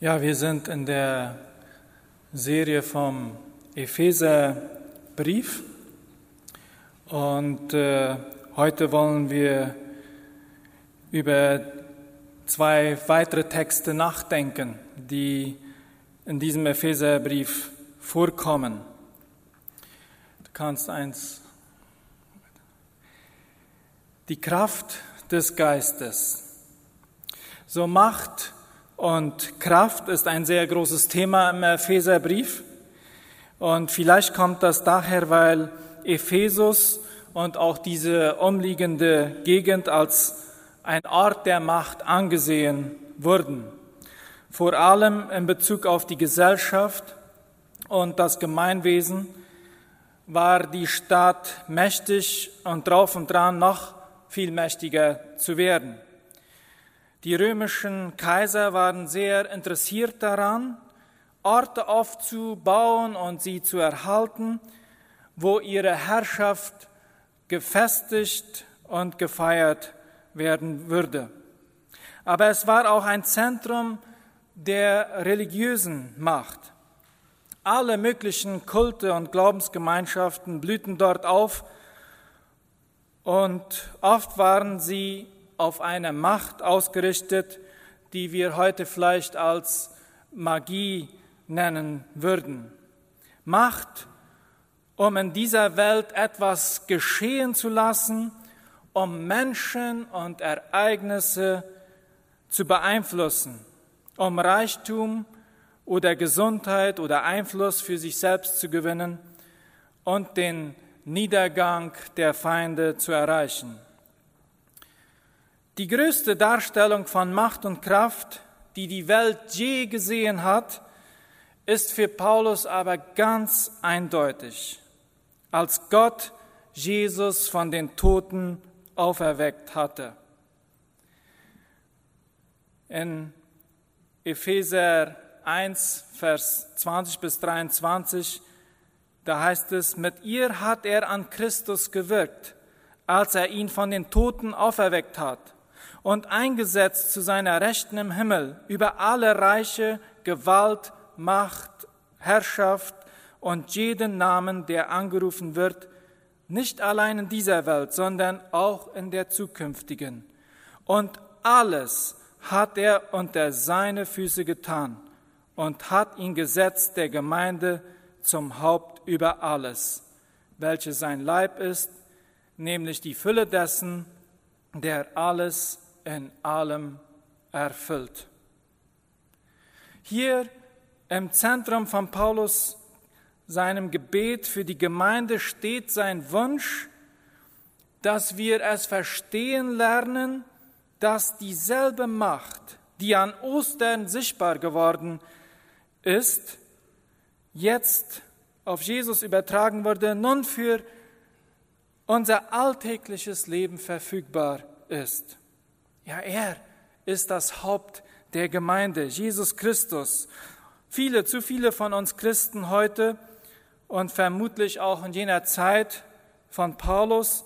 Ja, wir sind in der Serie vom Epheserbrief und äh, heute wollen wir über zwei weitere Texte nachdenken, die in diesem Epheserbrief vorkommen. Du kannst eins. Die Kraft des Geistes. So Macht und Kraft ist ein sehr großes Thema im Epheserbrief. Und vielleicht kommt das daher, weil Ephesus und auch diese umliegende Gegend als ein Ort der Macht angesehen wurden. Vor allem in Bezug auf die Gesellschaft und das Gemeinwesen war die Stadt mächtig und drauf und dran noch viel mächtiger zu werden. Die römischen Kaiser waren sehr interessiert daran, Orte aufzubauen und sie zu erhalten, wo ihre Herrschaft gefestigt und gefeiert werden würde. Aber es war auch ein Zentrum der religiösen Macht. Alle möglichen Kulte und Glaubensgemeinschaften blühten dort auf und oft waren sie auf eine Macht ausgerichtet, die wir heute vielleicht als Magie nennen würden. Macht, um in dieser Welt etwas geschehen zu lassen, um Menschen und Ereignisse zu beeinflussen, um Reichtum oder Gesundheit oder Einfluss für sich selbst zu gewinnen und den Niedergang der Feinde zu erreichen. Die größte Darstellung von Macht und Kraft, die die Welt je gesehen hat, ist für Paulus aber ganz eindeutig, als Gott Jesus von den Toten auferweckt hatte. In Epheser 1, Vers 20 bis 23, da heißt es, mit ihr hat er an Christus gewirkt, als er ihn von den Toten auferweckt hat und eingesetzt zu seiner Rechten im Himmel über alle Reiche, Gewalt, Macht, Herrschaft und jeden Namen, der angerufen wird, nicht allein in dieser Welt, sondern auch in der zukünftigen. Und alles hat er unter seine Füße getan und hat ihn gesetzt der Gemeinde zum Haupt über alles, welches sein Leib ist, nämlich die Fülle dessen, der alles in allem erfüllt. Hier im Zentrum von Paulus seinem Gebet für die Gemeinde steht sein Wunsch, dass wir es verstehen lernen, dass dieselbe Macht, die an Ostern sichtbar geworden ist, jetzt auf Jesus übertragen wurde, nun für unser alltägliches Leben verfügbar ist. Ja, er ist das Haupt der Gemeinde, Jesus Christus. Viele, zu viele von uns Christen heute und vermutlich auch in jener Zeit von Paulus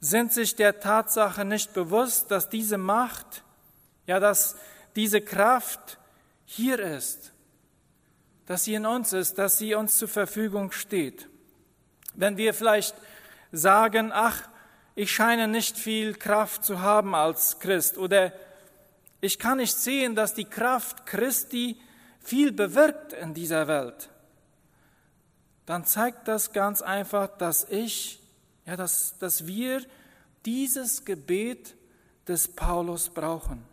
sind sich der Tatsache nicht bewusst, dass diese Macht, ja, dass diese Kraft hier ist, dass sie in uns ist, dass sie uns zur Verfügung steht. Wenn wir vielleicht sagen, ach, ich scheine nicht viel Kraft zu haben als Christ. Oder ich kann nicht sehen, dass die Kraft Christi viel bewirkt in dieser Welt, dann zeigt das ganz einfach, dass ich, ja, dass, dass wir dieses Gebet des Paulus brauchen.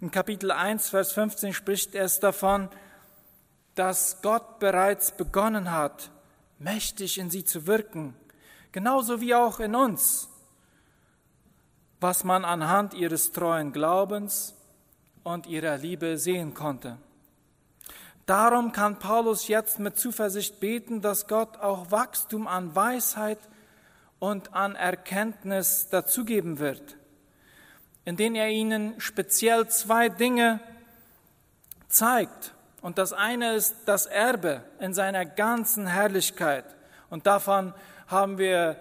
In Kapitel 1, Vers 15 spricht es davon, dass Gott bereits begonnen hat, mächtig in sie zu wirken genauso wie auch in uns, was man anhand ihres treuen Glaubens und ihrer Liebe sehen konnte. Darum kann Paulus jetzt mit Zuversicht beten, dass Gott auch Wachstum an Weisheit und an Erkenntnis dazugeben wird, indem er ihnen speziell zwei Dinge zeigt. Und das eine ist das Erbe in seiner ganzen Herrlichkeit. Und davon haben wir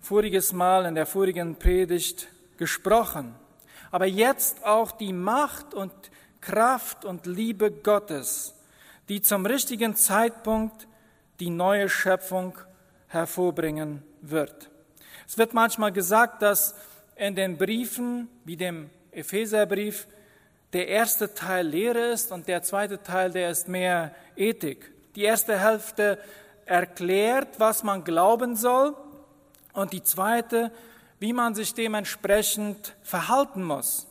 voriges Mal in der vorigen Predigt gesprochen. Aber jetzt auch die Macht und Kraft und Liebe Gottes, die zum richtigen Zeitpunkt die neue Schöpfung hervorbringen wird. Es wird manchmal gesagt, dass in den Briefen, wie dem Epheserbrief, der erste Teil Lehre ist und der zweite Teil, der ist mehr Ethik. Die erste Hälfte erklärt, was man glauben soll und die zweite, wie man sich dementsprechend verhalten muss.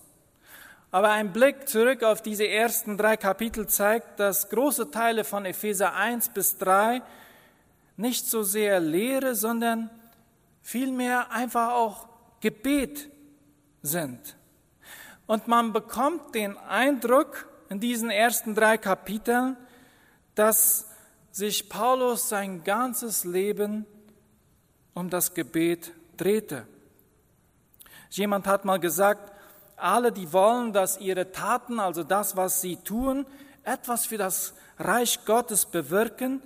Aber ein Blick zurück auf diese ersten drei Kapitel zeigt, dass große Teile von Epheser 1 bis 3 nicht so sehr Lehre, sondern vielmehr einfach auch Gebet sind. Und man bekommt den Eindruck in diesen ersten drei Kapiteln, dass sich Paulus sein ganzes Leben um das Gebet drehte. Jemand hat mal gesagt, alle, die wollen, dass ihre Taten, also das, was sie tun, etwas für das Reich Gottes bewirken,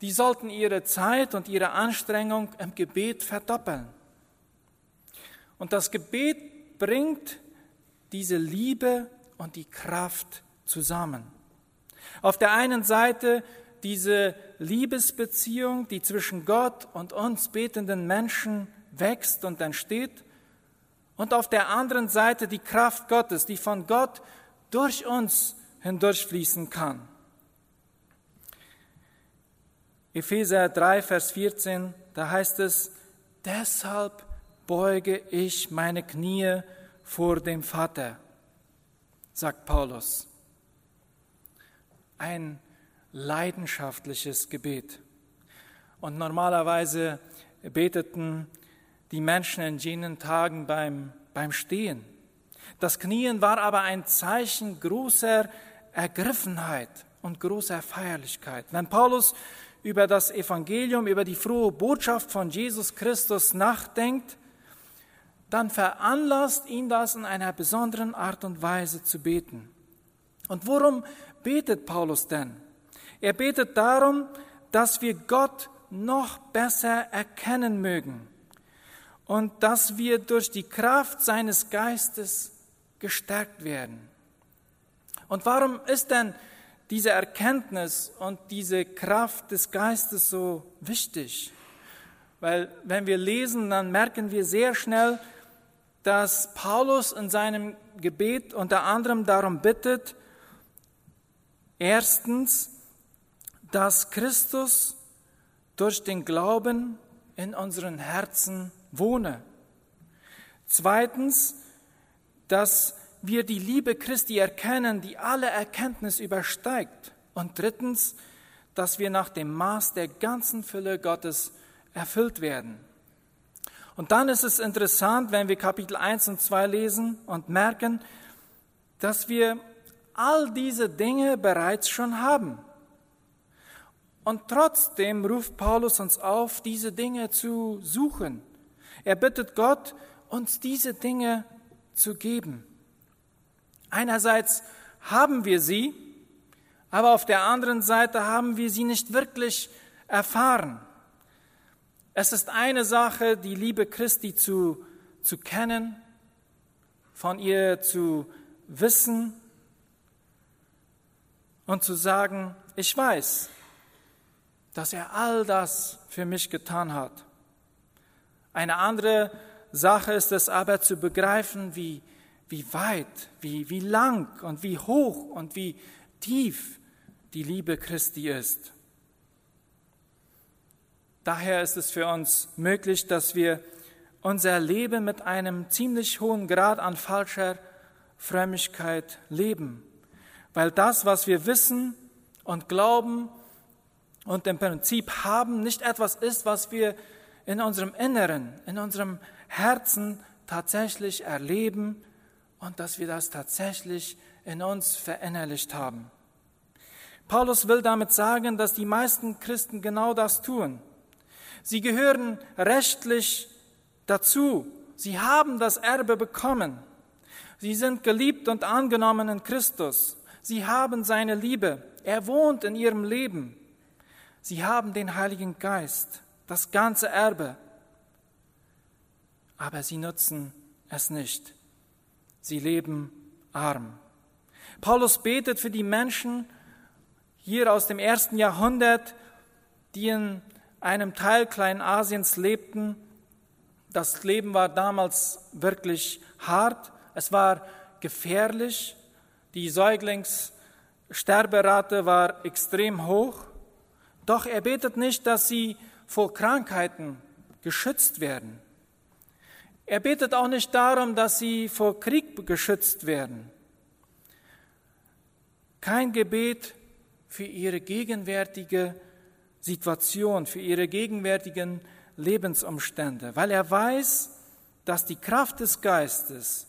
die sollten ihre Zeit und ihre Anstrengung im Gebet verdoppeln. Und das Gebet bringt diese Liebe und die Kraft zusammen. Auf der einen Seite diese Liebesbeziehung, die zwischen Gott und uns betenden Menschen wächst und entsteht, und auf der anderen Seite die Kraft Gottes, die von Gott durch uns hindurchfließen kann. Epheser 3, Vers 14, da heißt es, deshalb beuge ich meine Knie vor dem Vater, sagt Paulus. Ein leidenschaftliches Gebet. Und normalerweise beteten die Menschen in jenen Tagen beim, beim Stehen. Das Knien war aber ein Zeichen großer Ergriffenheit und großer Feierlichkeit. Wenn Paulus über das Evangelium, über die frohe Botschaft von Jesus Christus nachdenkt, dann veranlasst ihn das in einer besonderen Art und Weise zu beten. Und worum betet Paulus denn? Er betet darum, dass wir Gott noch besser erkennen mögen und dass wir durch die Kraft seines Geistes gestärkt werden. Und warum ist denn diese Erkenntnis und diese Kraft des Geistes so wichtig? Weil wenn wir lesen, dann merken wir sehr schnell, dass Paulus in seinem Gebet unter anderem darum bittet, erstens, dass Christus durch den Glauben in unseren Herzen wohne. Zweitens, dass wir die Liebe Christi erkennen, die alle Erkenntnis übersteigt. Und drittens, dass wir nach dem Maß der ganzen Fülle Gottes erfüllt werden. Und dann ist es interessant, wenn wir Kapitel 1 und 2 lesen und merken, dass wir all diese Dinge bereits schon haben. Und trotzdem ruft Paulus uns auf, diese Dinge zu suchen. Er bittet Gott, uns diese Dinge zu geben. Einerseits haben wir sie, aber auf der anderen Seite haben wir sie nicht wirklich erfahren. Es ist eine Sache, die Liebe Christi zu, zu kennen, von ihr zu wissen und zu sagen, ich weiß, dass er all das für mich getan hat. Eine andere Sache ist es aber zu begreifen, wie, wie weit, wie, wie lang und wie hoch und wie tief die Liebe Christi ist. Daher ist es für uns möglich, dass wir unser Leben mit einem ziemlich hohen Grad an falscher Frömmigkeit leben, weil das, was wir wissen und glauben und im Prinzip haben, nicht etwas ist, was wir in unserem Inneren, in unserem Herzen tatsächlich erleben und dass wir das tatsächlich in uns verinnerlicht haben. Paulus will damit sagen, dass die meisten Christen genau das tun. Sie gehören rechtlich dazu. Sie haben das Erbe bekommen. Sie sind geliebt und angenommen in Christus. Sie haben seine Liebe. Er wohnt in ihrem Leben. Sie haben den Heiligen Geist, das ganze Erbe. Aber sie nutzen es nicht. Sie leben arm. Paulus betet für die Menschen hier aus dem ersten Jahrhundert, die in einem Teil Kleinasiens lebten. Das Leben war damals wirklich hart, es war gefährlich, die Säuglingssterberate war extrem hoch. Doch er betet nicht, dass sie vor Krankheiten geschützt werden. Er betet auch nicht darum, dass sie vor Krieg geschützt werden. Kein Gebet für ihre gegenwärtige Situation, für ihre gegenwärtigen Lebensumstände, weil er weiß, dass die Kraft des Geistes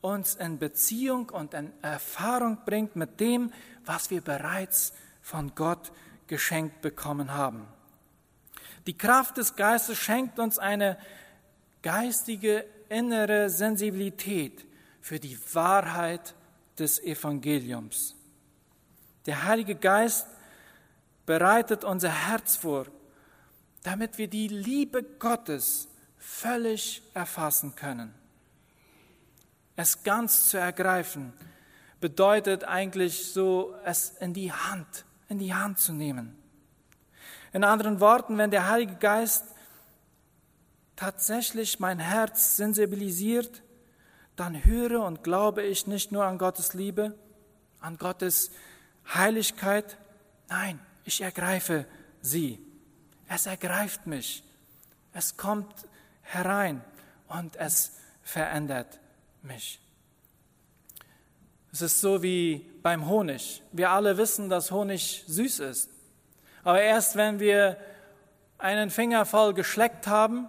uns in Beziehung und in Erfahrung bringt mit dem, was wir bereits von Gott geschenkt bekommen haben. Die Kraft des Geistes schenkt uns eine geistige innere Sensibilität für die Wahrheit des Evangeliums. Der Heilige Geist bereitet unser Herz vor, damit wir die Liebe Gottes völlig erfassen können. Es ganz zu ergreifen bedeutet eigentlich so, es in die Hand, in die Hand zu nehmen. In anderen Worten, wenn der Heilige Geist tatsächlich mein Herz sensibilisiert, dann höre und glaube ich nicht nur an Gottes Liebe, an Gottes Heiligkeit, nein, ich ergreife sie. Es ergreift mich. Es kommt herein und es verändert mich. Es ist so wie beim Honig. Wir alle wissen, dass Honig süß ist. Aber erst wenn wir einen Finger voll geschleckt haben,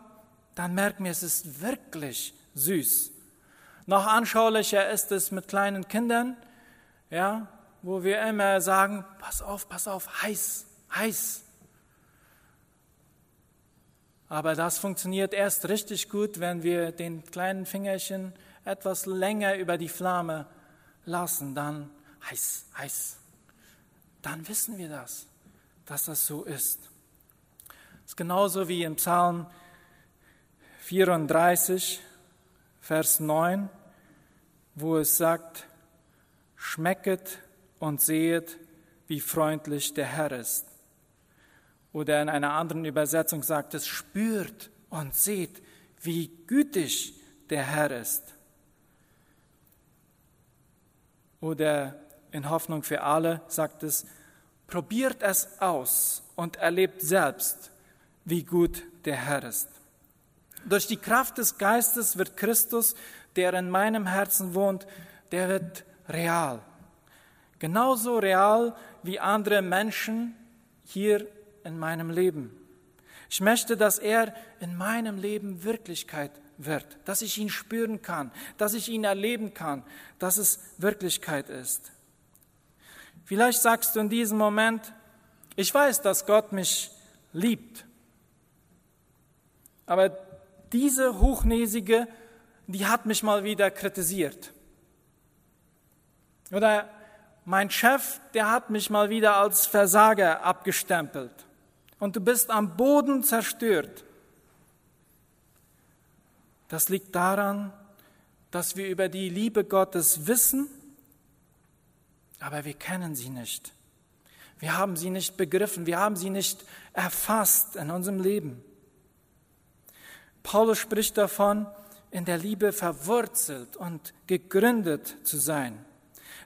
dann merken wir, es ist wirklich süß. Noch anschaulicher ist es mit kleinen Kindern, ja, wo wir immer sagen, pass auf, pass auf, heiß, heiß. Aber das funktioniert erst richtig gut, wenn wir den kleinen Fingerchen etwas länger über die Flamme lassen, dann heiß, heiß. Dann wissen wir das, dass das so ist. Es ist genauso wie im Psalm 34, Vers 9, wo es sagt, schmecket und sehet, wie freundlich der Herr ist. Oder in einer anderen Übersetzung sagt es, spürt und seht, wie gütig der Herr ist. Oder in Hoffnung für alle sagt es, probiert es aus und erlebt selbst, wie gut der Herr ist. Durch die Kraft des Geistes wird Christus, der in meinem Herzen wohnt, der wird real. Genauso real wie andere Menschen hier in meinem Leben. Ich möchte, dass er in meinem Leben Wirklichkeit wird, dass ich ihn spüren kann, dass ich ihn erleben kann, dass es Wirklichkeit ist. Vielleicht sagst du in diesem Moment, ich weiß, dass Gott mich liebt, aber diese Hochnäsige, die hat mich mal wieder kritisiert. Oder mein Chef, der hat mich mal wieder als Versager abgestempelt. Und du bist am Boden zerstört. Das liegt daran, dass wir über die Liebe Gottes wissen, aber wir kennen sie nicht. Wir haben sie nicht begriffen, wir haben sie nicht erfasst in unserem Leben. Paulus spricht davon, in der Liebe verwurzelt und gegründet zu sein.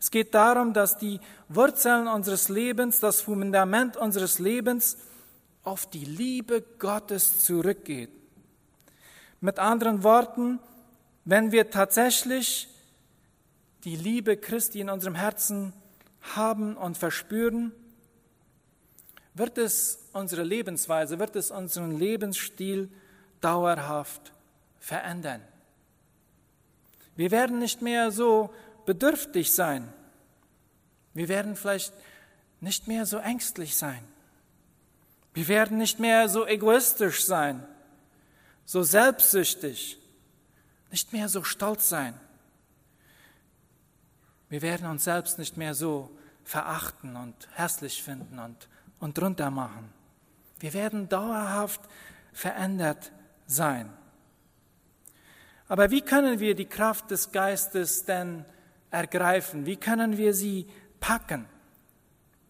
Es geht darum, dass die Wurzeln unseres Lebens, das Fundament unseres Lebens auf die Liebe Gottes zurückgeht. Mit anderen Worten, wenn wir tatsächlich die Liebe Christi in unserem Herzen haben und verspüren, wird es unsere Lebensweise, wird es unseren Lebensstil dauerhaft verändern. Wir werden nicht mehr so bedürftig sein. Wir werden vielleicht nicht mehr so ängstlich sein. Wir werden nicht mehr so egoistisch sein so selbstsüchtig, nicht mehr so stolz sein. Wir werden uns selbst nicht mehr so verachten und hässlich finden und, und drunter machen. Wir werden dauerhaft verändert sein. Aber wie können wir die Kraft des Geistes denn ergreifen? Wie können wir sie packen?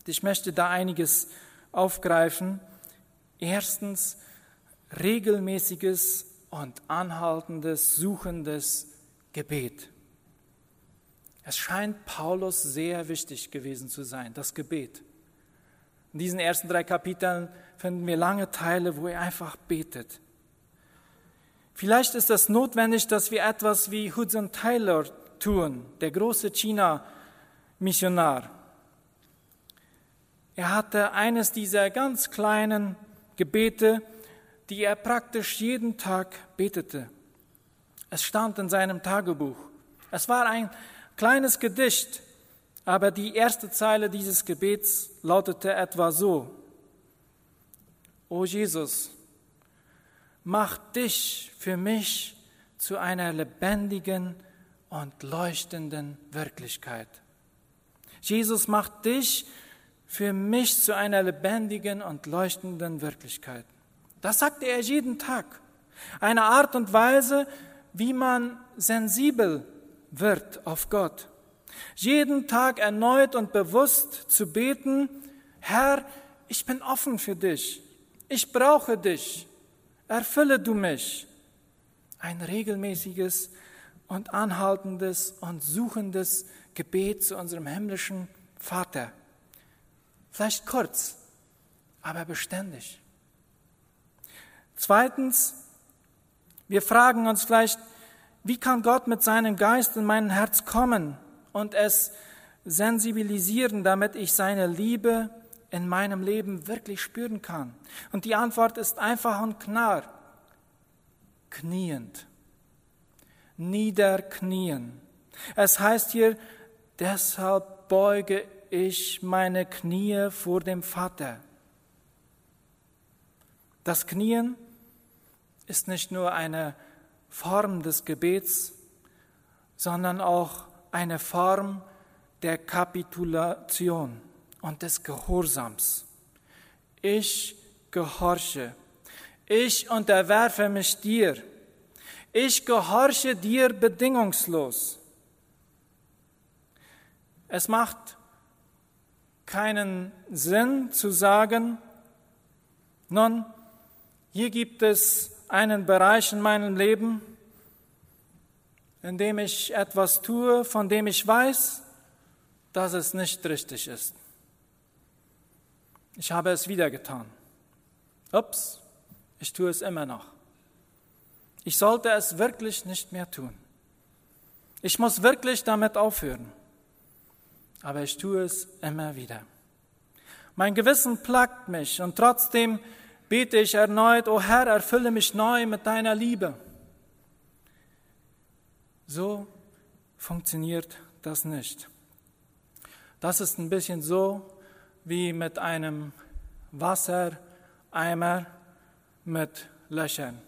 Ich möchte da einiges aufgreifen. Erstens regelmäßiges und anhaltendes, suchendes Gebet. Es scheint Paulus sehr wichtig gewesen zu sein, das Gebet. In diesen ersten drei Kapiteln finden wir lange Teile, wo er einfach betet. Vielleicht ist es notwendig, dass wir etwas wie Hudson Taylor tun, der große China-Missionar. Er hatte eines dieser ganz kleinen Gebete, die er praktisch jeden Tag betete. Es stand in seinem Tagebuch. Es war ein kleines Gedicht, aber die erste Zeile dieses Gebets lautete etwa so. O Jesus, mach dich für mich zu einer lebendigen und leuchtenden Wirklichkeit. Jesus macht dich für mich zu einer lebendigen und leuchtenden Wirklichkeit. Das sagte er jeden Tag. Eine Art und Weise, wie man sensibel wird auf Gott. Jeden Tag erneut und bewusst zu beten, Herr, ich bin offen für dich. Ich brauche dich. Erfülle du mich. Ein regelmäßiges und anhaltendes und suchendes Gebet zu unserem himmlischen Vater. Vielleicht kurz, aber beständig. Zweitens, wir fragen uns vielleicht, wie kann Gott mit seinem Geist in mein Herz kommen und es sensibilisieren, damit ich seine Liebe in meinem Leben wirklich spüren kann? Und die Antwort ist einfach und klar, kniend, niederknien. Es heißt hier, deshalb beuge ich meine Knie vor dem Vater. Das Knien ist nicht nur eine Form des Gebets, sondern auch eine Form der Kapitulation und des Gehorsams. Ich gehorche. Ich unterwerfe mich dir. Ich gehorche dir bedingungslos. Es macht keinen Sinn zu sagen, nun, hier gibt es einen Bereich in meinem Leben, in dem ich etwas tue, von dem ich weiß, dass es nicht richtig ist. Ich habe es wieder getan. Ups, ich tue es immer noch. Ich sollte es wirklich nicht mehr tun. Ich muss wirklich damit aufhören. Aber ich tue es immer wieder. Mein Gewissen plagt mich und trotzdem bete ich erneut, O Herr, erfülle mich neu mit deiner Liebe. So funktioniert das nicht. Das ist ein bisschen so wie mit einem Wassereimer mit Löchern.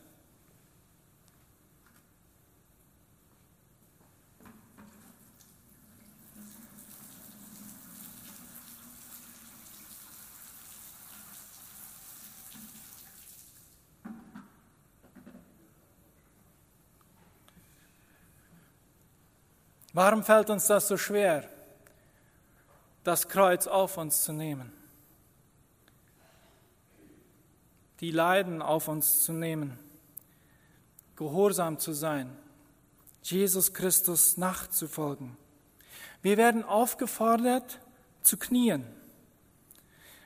Warum fällt uns das so schwer, das Kreuz auf uns zu nehmen? Die Leiden auf uns zu nehmen, gehorsam zu sein, Jesus Christus nachzufolgen. Wir werden aufgefordert zu knien.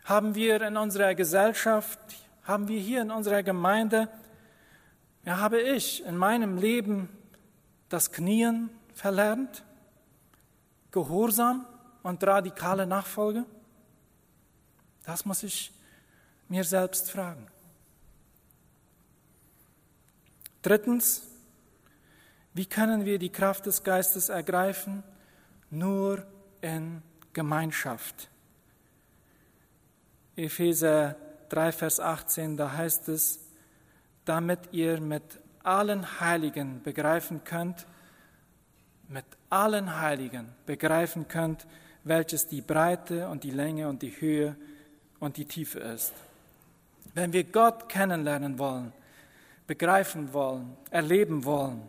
Haben wir in unserer Gesellschaft, haben wir hier in unserer Gemeinde, ja, habe ich in meinem Leben das Knien verlernt? Gehorsam und radikale Nachfolge? Das muss ich mir selbst fragen. Drittens, wie können wir die Kraft des Geistes ergreifen? Nur in Gemeinschaft. Epheser 3, Vers 18, da heißt es, damit ihr mit allen Heiligen begreifen könnt, mit allen Heiligen begreifen könnt, welches die Breite und die Länge und die Höhe und die Tiefe ist. Wenn wir Gott kennenlernen wollen, begreifen wollen, erleben wollen,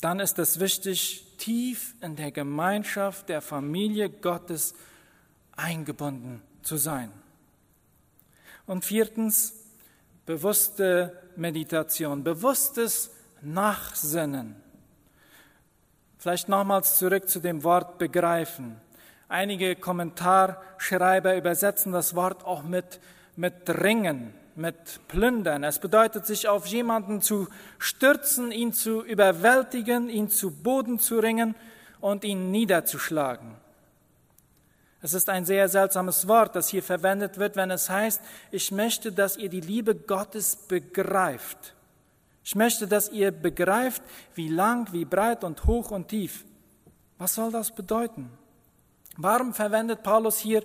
dann ist es wichtig, tief in der Gemeinschaft der Familie Gottes eingebunden zu sein. Und viertens, bewusste Meditation, bewusstes Nachsinnen. Vielleicht nochmals zurück zu dem Wort begreifen. Einige Kommentarschreiber übersetzen das Wort auch mit, mit Ringen, mit Plündern. Es bedeutet, sich auf jemanden zu stürzen, ihn zu überwältigen, ihn zu Boden zu ringen und ihn niederzuschlagen. Es ist ein sehr seltsames Wort, das hier verwendet wird, wenn es heißt, ich möchte, dass ihr die Liebe Gottes begreift. Ich möchte, dass ihr begreift, wie lang, wie breit und hoch und tief. Was soll das bedeuten? Warum verwendet Paulus hier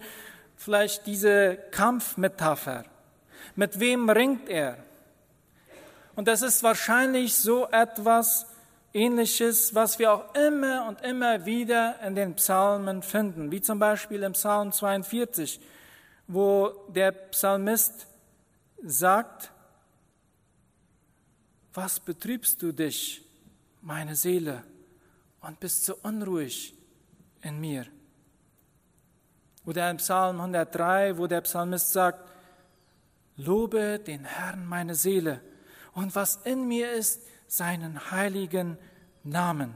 vielleicht diese Kampfmetapher? Mit wem ringt er? Und das ist wahrscheinlich so etwas, Ähnliches, was wir auch immer und immer wieder in den Psalmen finden, wie zum Beispiel im Psalm 42, wo der Psalmist sagt, was betrübst du dich, meine Seele, und bist so unruhig in mir? Oder im Psalm 103, wo der Psalmist sagt, lobe den Herrn meine Seele und was in mir ist, seinen heiligen Namen.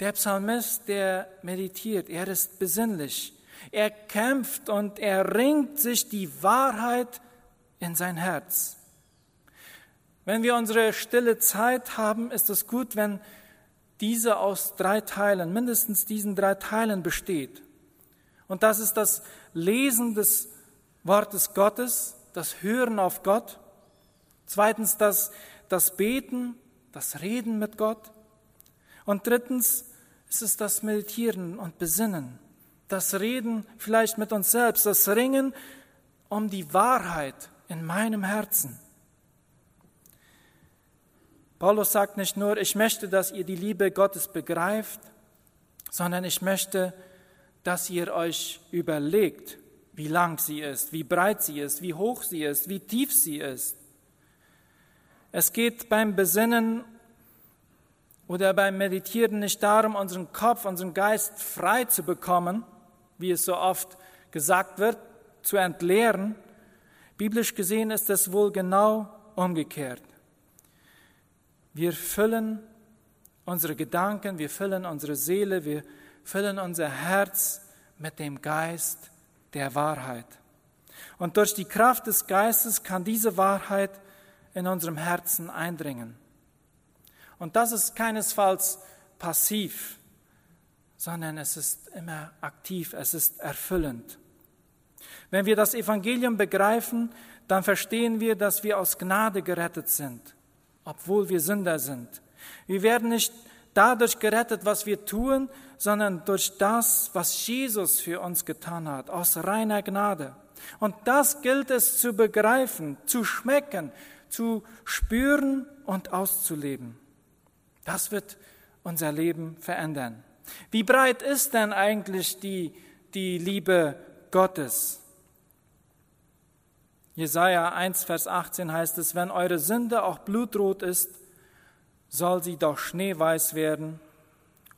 Der Psalmist, der meditiert, er ist besinnlich. Er kämpft und er ringt sich die Wahrheit in sein Herz. Wenn wir unsere stille Zeit haben, ist es gut, wenn diese aus drei Teilen, mindestens diesen drei Teilen besteht. Und das ist das Lesen des Wortes Gottes, das Hören auf Gott. Zweitens das das Beten, das Reden mit Gott. Und drittens ist es das Meditieren und Besinnen, das Reden vielleicht mit uns selbst, das Ringen um die Wahrheit in meinem Herzen. Paulus sagt nicht nur, ich möchte, dass ihr die Liebe Gottes begreift, sondern ich möchte, dass ihr euch überlegt, wie lang sie ist, wie breit sie ist, wie hoch sie ist, wie tief sie ist. Es geht beim Besinnen oder beim Meditieren nicht darum, unseren Kopf, unseren Geist frei zu bekommen, wie es so oft gesagt wird, zu entleeren. Biblisch gesehen ist es wohl genau umgekehrt. Wir füllen unsere Gedanken, wir füllen unsere Seele, wir füllen unser Herz mit dem Geist der Wahrheit. Und durch die Kraft des Geistes kann diese Wahrheit in unserem Herzen eindringen. Und das ist keinesfalls passiv, sondern es ist immer aktiv, es ist erfüllend. Wenn wir das Evangelium begreifen, dann verstehen wir, dass wir aus Gnade gerettet sind, obwohl wir Sünder sind. Wir werden nicht dadurch gerettet, was wir tun, sondern durch das, was Jesus für uns getan hat, aus reiner Gnade. Und das gilt es zu begreifen, zu schmecken, zu spüren und auszuleben. Das wird unser Leben verändern. Wie breit ist denn eigentlich die, die Liebe Gottes? Jesaja 1, Vers 18 heißt es, wenn eure Sünde auch blutrot ist, soll sie doch schneeweiß werden.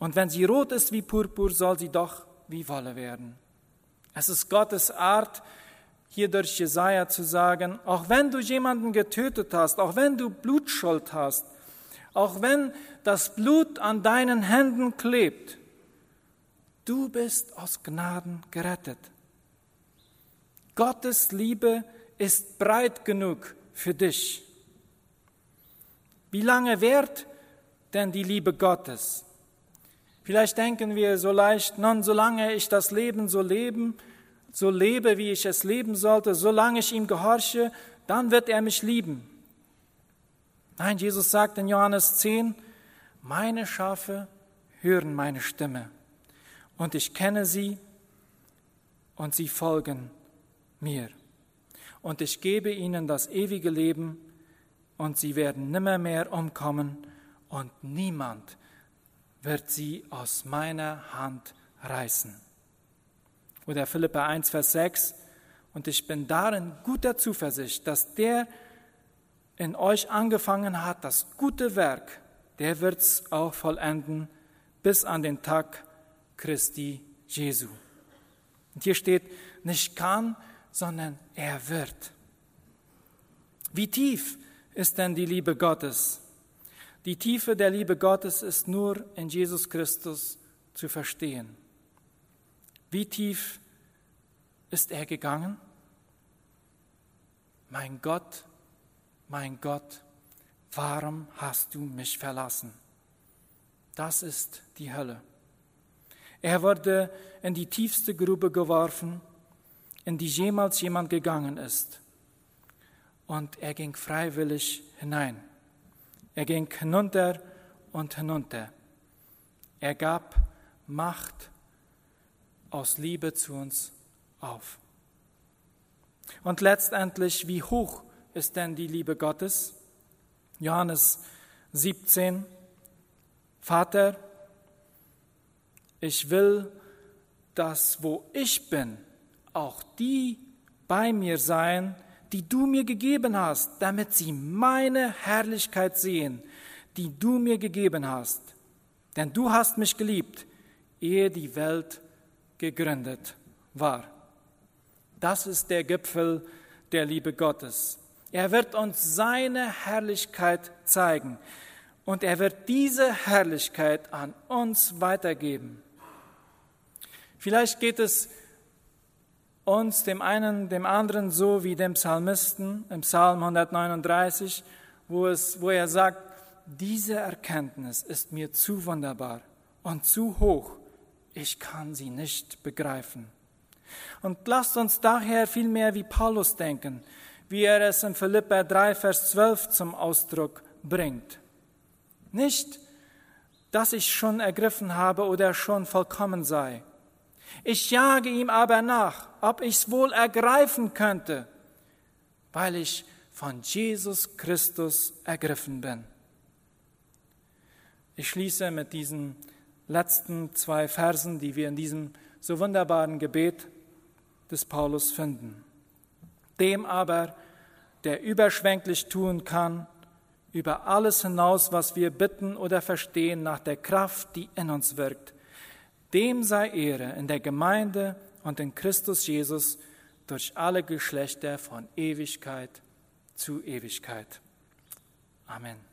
Und wenn sie rot ist wie Purpur, soll sie doch wie Wolle werden. Es ist Gottes Art, hier durch Jesaja zu sagen, auch wenn du jemanden getötet hast, auch wenn du Blutschuld hast, auch wenn das Blut an deinen Händen klebt, du bist aus Gnaden gerettet. Gottes Liebe ist breit genug für dich. Wie lange währt denn die Liebe Gottes? Vielleicht denken wir so leicht, nun, solange ich das Leben so leben, so lebe, wie ich es leben sollte, solange ich ihm gehorche, dann wird er mich lieben. Nein, Jesus sagt in Johannes 10, meine Schafe hören meine Stimme und ich kenne sie und sie folgen mir. Und ich gebe ihnen das ewige Leben und sie werden nimmermehr umkommen und niemand wird sie aus meiner Hand reißen. Oder Philippa 1, Vers 6. Und ich bin darin guter Zuversicht, dass der in euch angefangen hat, das gute Werk, der wird's auch vollenden bis an den Tag Christi Jesu. Und hier steht nicht kann, sondern er wird. Wie tief ist denn die Liebe Gottes? Die Tiefe der Liebe Gottes ist nur in Jesus Christus zu verstehen. Wie tief ist er gegangen? Mein Gott, mein Gott, warum hast du mich verlassen? Das ist die Hölle. Er wurde in die tiefste Grube geworfen, in die jemals jemand gegangen ist. Und er ging freiwillig hinein. Er ging hinunter und hinunter. Er gab Macht aus Liebe zu uns auf. Und letztendlich, wie hoch ist denn die Liebe Gottes? Johannes 17, Vater, ich will, dass wo ich bin, auch die bei mir seien, die du mir gegeben hast, damit sie meine Herrlichkeit sehen, die du mir gegeben hast. Denn du hast mich geliebt, ehe die Welt gegründet war. Das ist der Gipfel der Liebe Gottes. Er wird uns seine Herrlichkeit zeigen und er wird diese Herrlichkeit an uns weitergeben. Vielleicht geht es uns, dem einen, dem anderen, so wie dem Psalmisten im Psalm 139, wo, es, wo er sagt, diese Erkenntnis ist mir zu wunderbar und zu hoch, ich kann sie nicht begreifen. Und lasst uns daher vielmehr wie Paulus denken, wie er es in Philippa 3, Vers 12 zum Ausdruck bringt. Nicht, dass ich schon ergriffen habe oder schon vollkommen sei, ich jage ihm aber nach, ob ich's wohl ergreifen könnte, weil ich von Jesus Christus ergriffen bin. Ich schließe mit diesen letzten zwei Versen, die wir in diesem so wunderbaren Gebet des Paulus finden. Dem aber, der überschwänglich tun kann, über alles hinaus, was wir bitten oder verstehen, nach der Kraft, die in uns wirkt, dem sei Ehre in der Gemeinde und in Christus Jesus durch alle Geschlechter von Ewigkeit zu Ewigkeit. Amen.